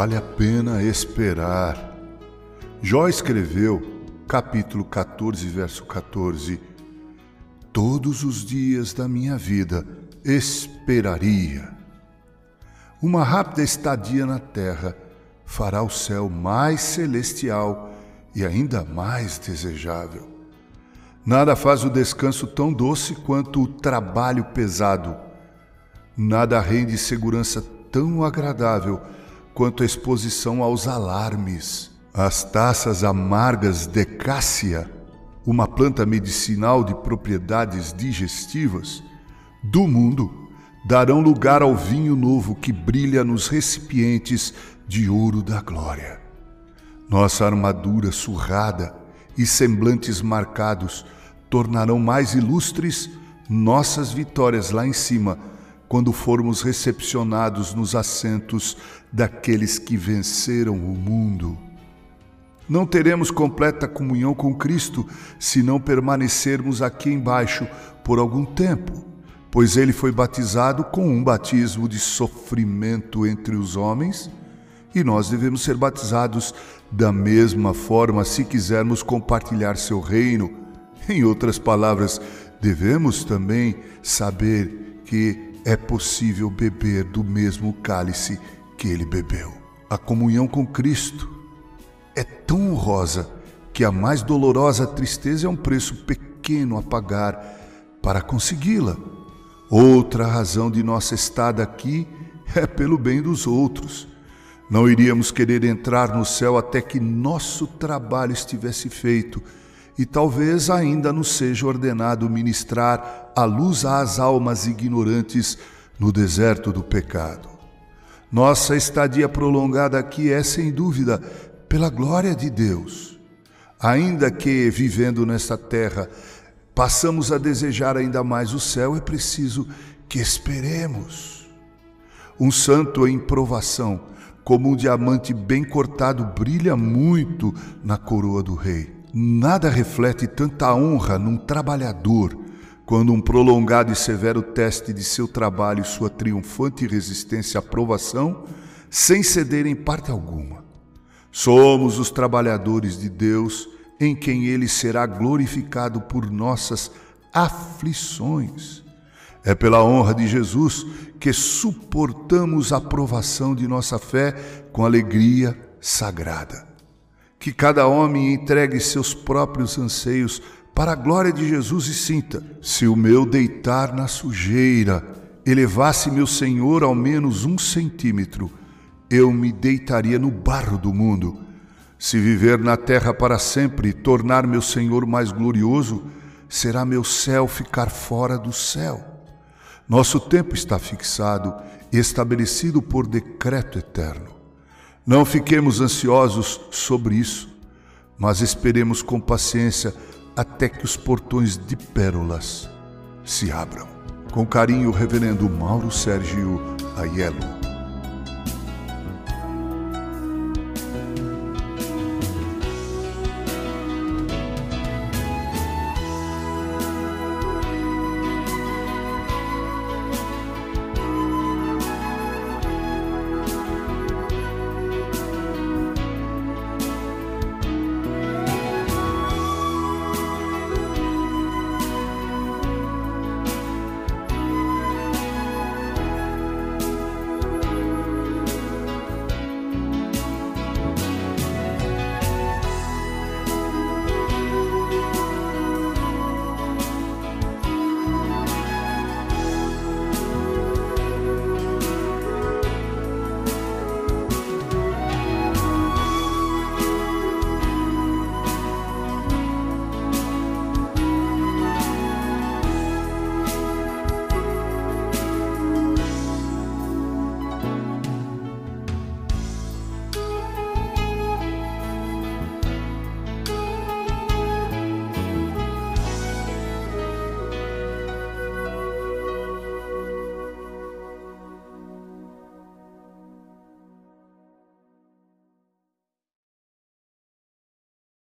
Vale a pena esperar. Jó escreveu, capítulo 14, verso 14: Todos os dias da minha vida esperaria. Uma rápida estadia na terra fará o céu mais celestial e ainda mais desejável. Nada faz o descanso tão doce quanto o trabalho pesado. Nada rende segurança tão agradável quanto a exposição aos alarmes. As taças amargas de cássia, uma planta medicinal de propriedades digestivas, do mundo, darão lugar ao vinho novo que brilha nos recipientes de ouro da glória. Nossa armadura surrada e semblantes marcados tornarão mais ilustres nossas vitórias lá em cima quando formos recepcionados nos assentos daqueles que venceram o mundo. Não teremos completa comunhão com Cristo se não permanecermos aqui embaixo por algum tempo, pois ele foi batizado com um batismo de sofrimento entre os homens e nós devemos ser batizados da mesma forma se quisermos compartilhar seu reino. Em outras palavras, devemos também saber que é possível beber do mesmo cálice que ele bebeu. A comunhão com Cristo é tão honrosa que a mais dolorosa tristeza é um preço pequeno a pagar para consegui-la. Outra razão de nossa estada aqui é pelo bem dos outros. Não iríamos querer entrar no céu até que nosso trabalho estivesse feito e talvez ainda nos seja ordenado ministrar a luz às almas ignorantes no deserto do pecado. Nossa estadia prolongada aqui é, sem dúvida, pela glória de Deus. Ainda que, vivendo nesta terra, passamos a desejar ainda mais o céu, é preciso que esperemos. Um santo em provação, como um diamante bem cortado, brilha muito na coroa do rei. Nada reflete tanta honra num trabalhador quando um prolongado e severo teste de seu trabalho e sua triunfante resistência à provação, sem ceder em parte alguma. Somos os trabalhadores de Deus, em quem Ele será glorificado por nossas aflições. É pela honra de Jesus que suportamos a provação de nossa fé com alegria sagrada que cada homem entregue seus próprios anseios para a glória de Jesus e sinta: se o meu deitar na sujeira elevasse meu Senhor ao menos um centímetro, eu me deitaria no barro do mundo. Se viver na terra para sempre e tornar meu Senhor mais glorioso, será meu céu ficar fora do céu. Nosso tempo está fixado e estabelecido por decreto eterno. Não fiquemos ansiosos sobre isso, mas esperemos com paciência até que os portões de pérolas se abram. Com carinho, Reverendo Mauro Sérgio Aiello.